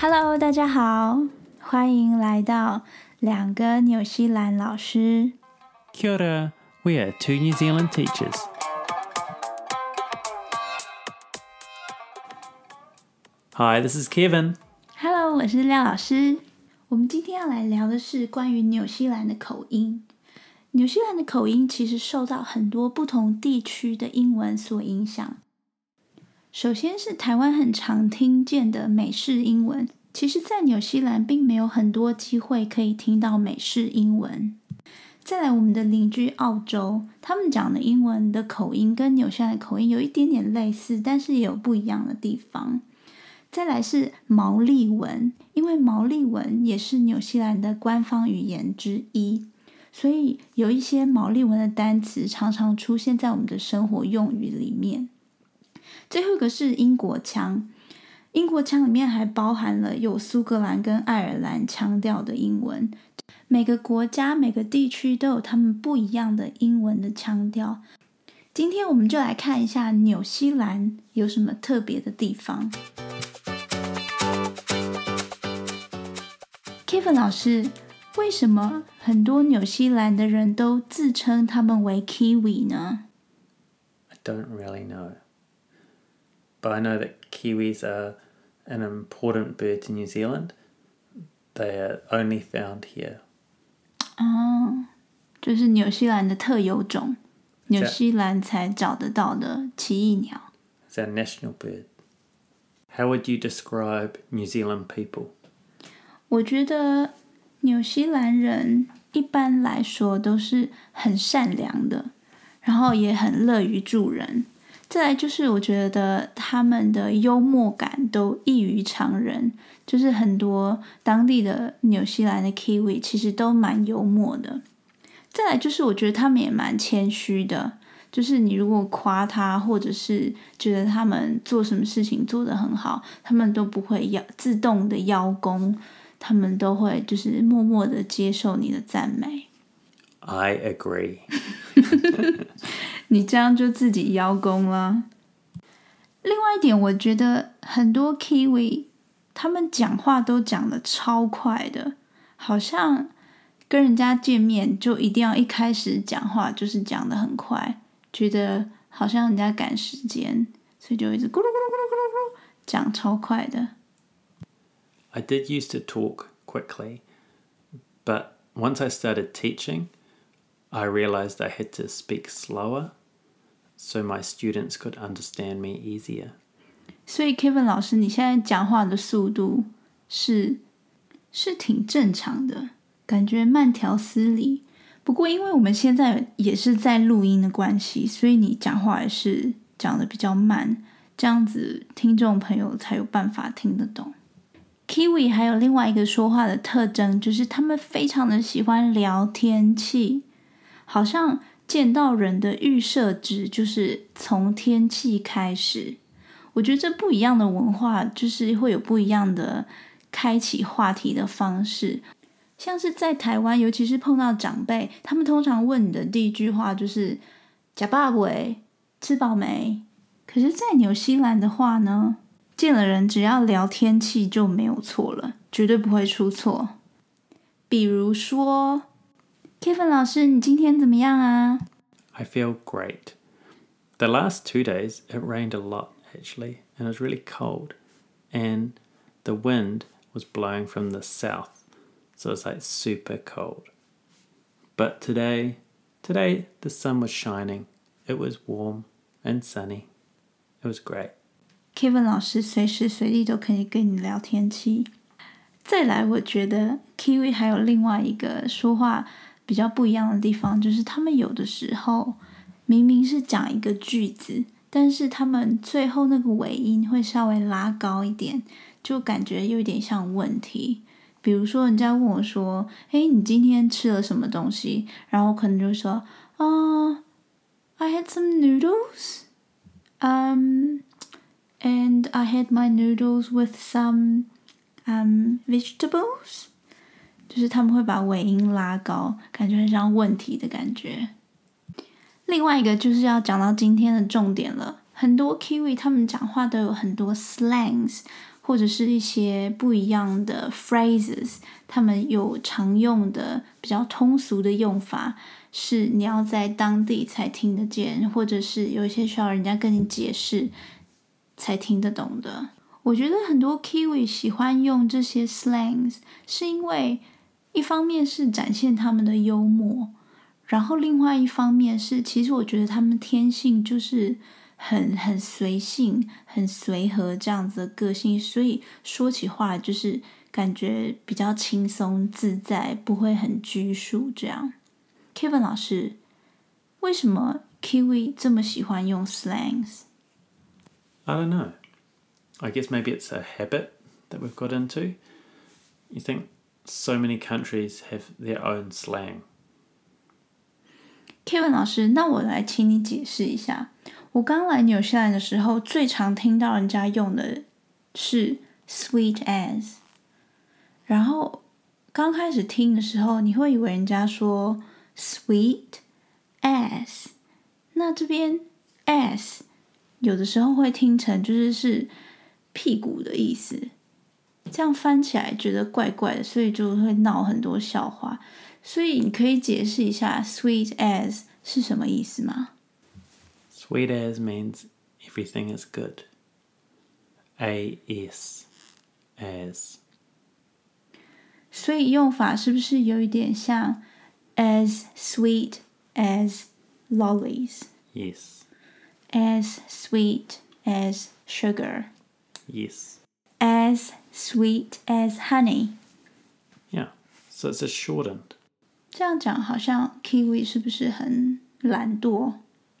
Hello，大家好，欢迎来到两个纽西兰老师。Kia ora, we are two New Zealand teachers. Hi, this is Kevin. Hello，我是廖老师。我们今天要来聊的是关于纽西兰的口音。纽西兰的口音其实受到很多不同地区的英文所影响。首先是台湾很常听见的美式英文，其实，在纽西兰并没有很多机会可以听到美式英文。再来，我们的邻居澳洲，他们讲的英文的口音跟纽西兰的口音有一点点类似，但是也有不一样的地方。再来是毛利文，因为毛利文也是纽西兰的官方语言之一。所以有一些毛利文的单词常常出现在我们的生活用语里面。最后一个是英国腔，英国腔里面还包含了有苏格兰跟爱尔兰腔调的英文。每个国家、每个地区都有他们不一样的英文的腔调。今天我们就来看一下纽西兰有什么特别的地方。Kevin 老师。为什么很多纽西兰的人都自称他们为 Kiwi 呢？I don't really know, but I know that Kiwis are an important bird to New Zealand. They are only found here. 哦，就是纽西兰的特有种，纽西兰才找得到的奇异鸟。It's our national bird. How would you describe New Zealand people? 我觉得。纽西兰人一般来说都是很善良的，然后也很乐于助人。 再来就是，我觉得他们的幽默感都异于常人，就是很多当地的纽西兰的 Kiwi 其实都蛮幽默的。再来就是，我觉得他们也蛮谦虚的，就是你如果夸他，或者是觉得他们做什么事情做得很好，他们都不会要自动的邀功。他们都会就是默默的接受你的赞美。I agree。你这样就自己邀功了。另外一点，我觉得很多 Kiwi 他们讲话都讲得超快的，好像跟人家见面就一定要一开始讲话就是讲得很快，觉得好像人家赶时间，所以就一直咕噜咕噜咕噜咕噜讲超快的。I did used to talk quickly, but once I started teaching, I realized I had to speak slower so my students could understand me easier. 所以 Kevin 老师，你现在讲话的速度是是挺正常的，感觉慢条斯理。不过因为我们现在也是在录音的关系，所以你讲话也是讲得比较慢，这样子听众朋友才有办法听得懂。Kiwi 还有另外一个说话的特征，就是他们非常的喜欢聊天气，好像见到人的预设值就是从天气开始。我觉得这不一样的文化，就是会有不一样的开启话题的方式。像是在台湾，尤其是碰到长辈，他们通常问你的第一句话就是“呷饱未？吃饱没？”可是，在纽西兰的话呢？见了人，只要聊天气就没有错了，绝对不会出错。比如说 ，Kevin 老师，你今天怎么样啊？I feel great. The last two days it rained a lot actually, and it was really cold, and the wind was blowing from the south, so it's like super cold. But today, today the sun was shining. It was warm and sunny. It was great. Kevin 老师随时随地都可以跟你聊天气。再来，我觉得 Kiwi 还有另外一个说话 比较不一样的地方，就是他们有的时候明明是讲一个句子，但是他们最后那个尾音会稍微拉高一点，就感觉有点像问题。比如说，人家问我说：“哎，你今天吃了什么东西？”然后我可能就说：“啊、，I had some noodles。”嗯。And I had my noodles with some um vegetables，就是他们会把尾音拉高，感觉很像问题的感觉。另外一个就是要讲到今天的重点了，很多 Kiwi 他们讲话都有很多 slangs，或者是一些不一样的 phrases，他们有常用的比较通俗的用法，是你要在当地才听得见，或者是有一些需要人家跟你解释才听得懂的。我觉得很多 Kiwi 喜欢用这些 slangs，是因为一方面是展现他们的幽默，然后另外一方面是，其实我觉得他们天性就是。很很随性、很随和这样子的个性，所以说起话就是感觉比较轻松自在，不会很拘束。这样，Kevin 老师，为什么 Kiwi 这么喜欢用 slangs? I don't know. I guess maybe it's a habit that we've got into. You think so many countries have their own slang. Kevin 老师，那我来请你解释一下。我刚来纽西兰的时候，最常听到人家用的是 sweet as。然后刚开始听的时候，你会以为人家说 sweet as。那这边 as 有的时候会听成就是是屁股的意思，这样翻起来觉得怪怪的，所以就会闹很多笑话。所以你可以解释一下 sweet as 是什么意思吗？Sweet as means everything is good. A S as. 所以用法是不是有一点像 as sweet as lollies? Yes. As sweet as sugar. Yes. As sweet as honey. Yeah. So it's a shortened. 这样讲好像 Kiwi 是不是很懒惰？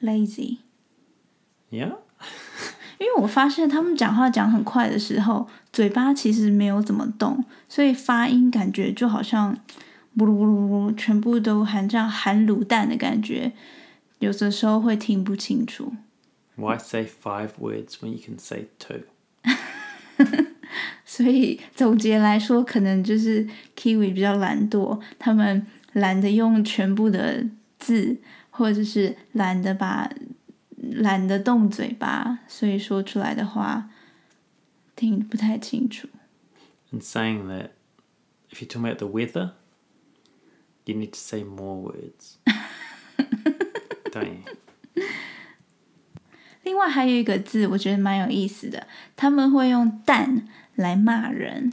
Lazy。Yeah，因为我发现他们讲话讲很快的时候，嘴巴其实没有怎么动，所以发音感觉就好像呜噜呜噜呜，全部都含这样含卤蛋的感觉，有的时候会听不清楚。Why say five words when you can say two？ 所以总结来说，可能就是 Kiwi 比较懒惰，他们懒得用全部的字，或者是懒得把懒得动嘴巴，所以说出来的话听不太清楚。你 saying that if you talk about the weather, you need to say more words, don't you? 另外还有一个字，我觉得蛮有意思的，他们会用蛋。来骂人。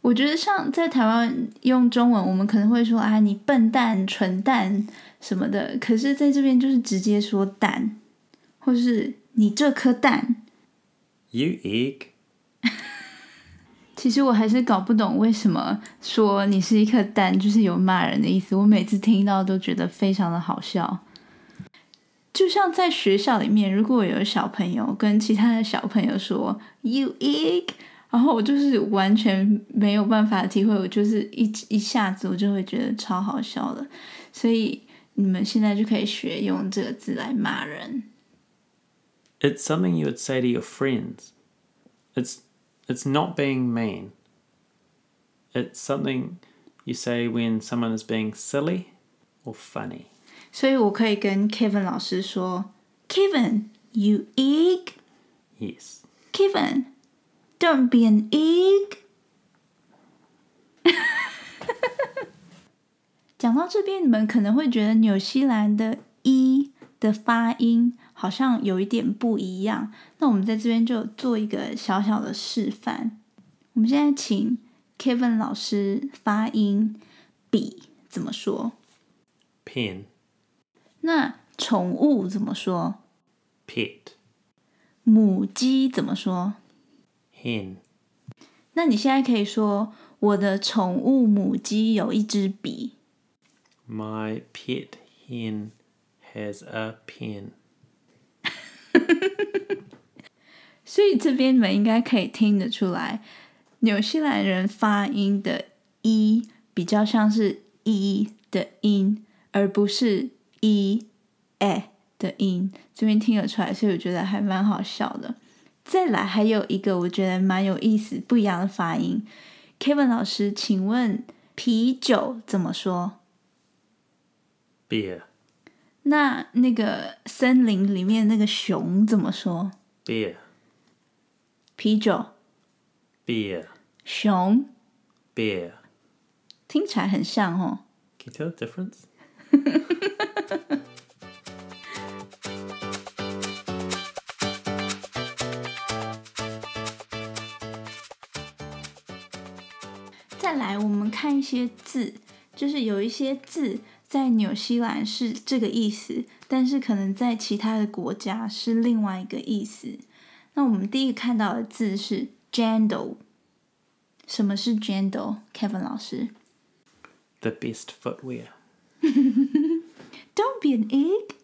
我觉得像在台湾用中文，我们可能会说“啊，你笨蛋、蠢蛋”什么的，可是在这边就是直接说“蛋”。或是你这颗蛋，You egg。其实我还是搞不懂为什么说你是一颗蛋，就是有骂人的意思。我每次听到都觉得非常的好笑。就像在学校里面，如果有小朋友跟其他的小朋友说 You egg，然后我就是完全没有办法体会，我就是一一下子我就会觉得超好笑的。所以你们现在就可以学用这个字来骂人。It's something you would say to your friends. It's it's not being mean. It's something you say when someone is being silly or funny. 所以我可以跟 Kevin 老师说，Kevin, you egg. Yes. Kevin, Don't be an egg. 讲到这边，你们可能会觉得纽西兰的 e 的发音。好像有一点不一样，那我们在这边就做一个小小的示范。我们现在请 Kevin 老师发音“笔”怎么说？Pen。那宠物怎么说？Pet。母鸡怎么说？Hen。那你现在可以说我的宠物母鸡有一支笔。My pet hen has a pen. 所以这边你们应该可以听得出来，纽西兰人发音的“一”比较像是“一”的音，而不是“一”“哎”的音。这边听得出来，所以我觉得还蛮好笑的。再来还有一个我觉得蛮有意思、不一样的发音，Kevin 老师，请问啤酒怎么说？Beer。那那个森林里面那个熊怎么说？Beer。啤酒 beer, 熊，beer. 听起来很像哦。Can you tell the difference? 看一些字，就是有一些字在纽西兰是这个意思，但是可能在其他的国家是另外一个意思。那我们第一个看到的字是 “jandle”。什么是 “jandle”？Kevin 老师。The best footwear. Don't be an egg。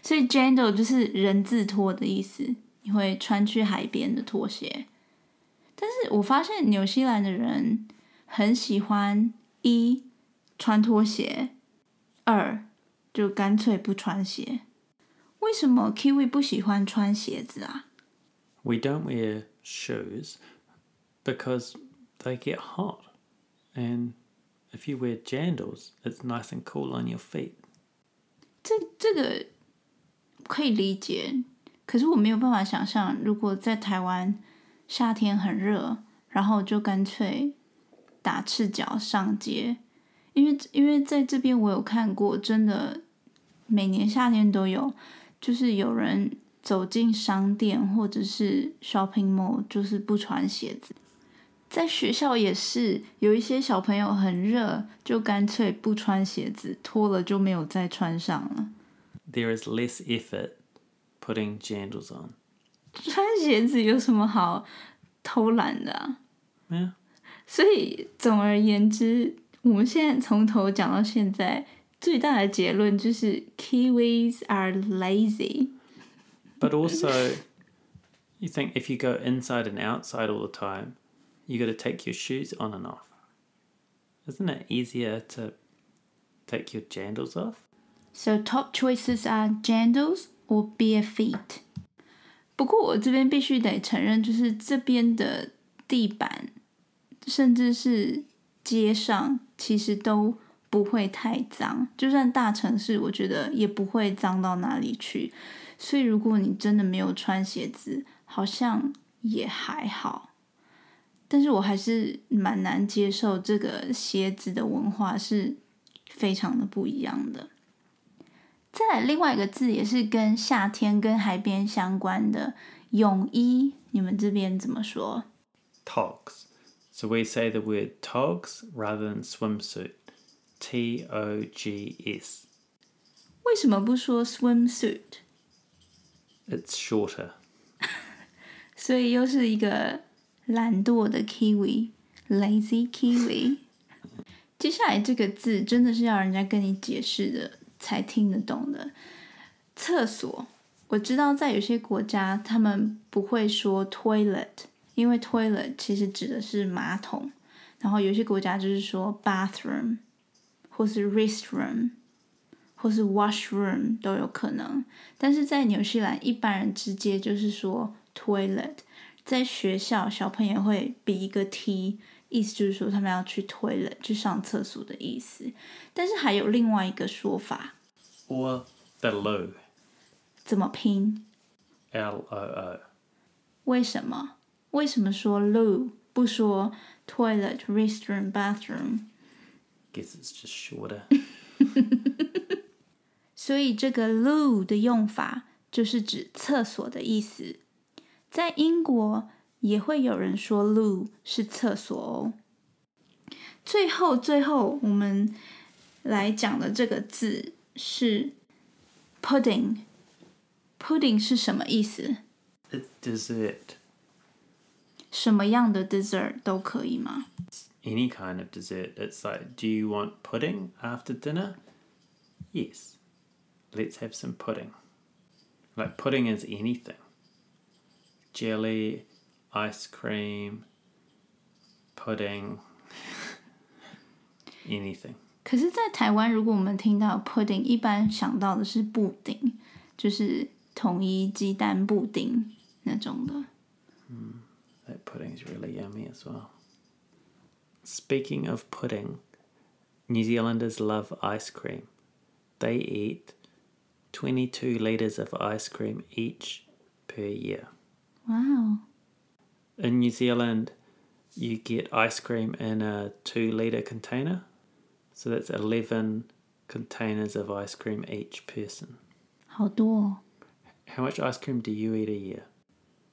所以 “jandle” 就是人字拖的意思，你会穿去海边的拖鞋。但是我发现纽西兰的人很喜欢一穿拖鞋，二就干脆不穿鞋。为什么 Kiwi 不喜欢穿鞋子啊？We don't wear shoes because they get hot. And if you wear jandals, it's nice and cool on your feet. 这这个可以理解，可是我没有办法想象，如果在台湾夏天很热，然后就干脆打赤脚上街，因为因为在这边我有看过，真的每年夏天都有，就是有人走进商店或者是 shopping mall，就是不穿鞋子。在学校也是有一些小朋友很热，就干脆不穿鞋子，脱了就没有再穿上了。There is less effort putting jandals on. 穿鞋子有什么好偷懒的啊？Yeah. 所以总而言之，我们现在从头讲到现在，最大的结论就是 Kiwis are lazy。 But also, you think if you go inside and outside all the time, you got to take your shoes on and off. Isn't it easier to take your jandals off? So top choices are jandals or bare feet。不过我这边必须得承认，就是这边的地板， 甚至是街上，其实都不会太脏。就算大城市，我觉得也不会脏到哪里去。所以如果你真的没有穿鞋子，好像也还好。但是我还是蛮难接受这个鞋子的文化是非常的不一样的。再来另外一个字也是跟夏天跟海边相关的泳衣，你们这边怎么说？？Talks So we say the word togs rather than swimsuit. T O G S. 为什么不说 swimsuit？ It's shorter. 所以又是一个懒惰的 kiwi，lazy kiwi。接下来这个字真的是要人家跟你解释的才听得懂的。厕所，我知道在有些国家他们不会说 toilet， 因为 toilet 其实指的是马桶。然后有些国家就是说 bathroom，或是 restroom，或是 washroom 都有可能。但是在纽西兰，一般人直接就是说 toilet。在学校，小朋友会比一个 T，意思就是说他们要去 toilet 去上厕所的意思。但是还有另外一个说法，Or the loo. 怎么拼？L O O. 为什么？为什么说 loo 不说 toilet、restroom、bathroom？ Guess it's just shorter. 所以这个 loo 的用法就是指厕所的意思。在英国也会有人说 loo 是厕所哦。最后，最后我们来讲的这个字是 pudding。pudding 是什么意思？ It's dessert. 什么样的 dessert 都可以吗？ Any kind of dessert. It's like, do you want pudding after dinner? Yes. Let's have some pudding. Like, pudding is anything jelly, ice cream, pudding, anything. 可是，在台湾，如果我们听到 pudding，一般想到的是布丁，就是统一鸡蛋布丁那种的。 That pudding is really yummy as well. Speaking of pudding, New Zealanders love ice cream. They eat 22 litres of ice cream each per year. Wow. In New Zealand, you get ice cream in a two liter container. So that's 11 containers of ice cream each person. 好多哦， How much ice cream do you eat a year?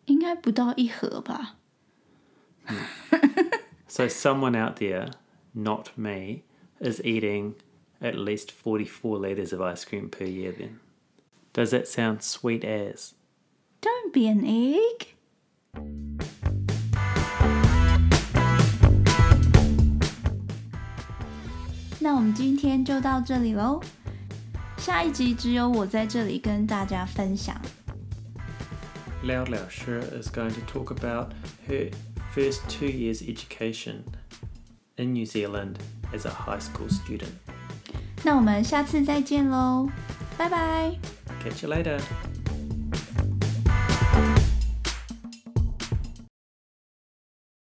应该不到一盒吧？ So someone out there, not me, is eating at least 44 liters of ice cream per year then. Does that sound sweet as? Don't be an egg. 那我们今天就到这里喽。下一集只有我在这里跟大家分享。 Lao Lao Shi is going to talk about her first two years education in New Zealand as a high school student. 那我们下次再见喽，拜拜。 Catch you later.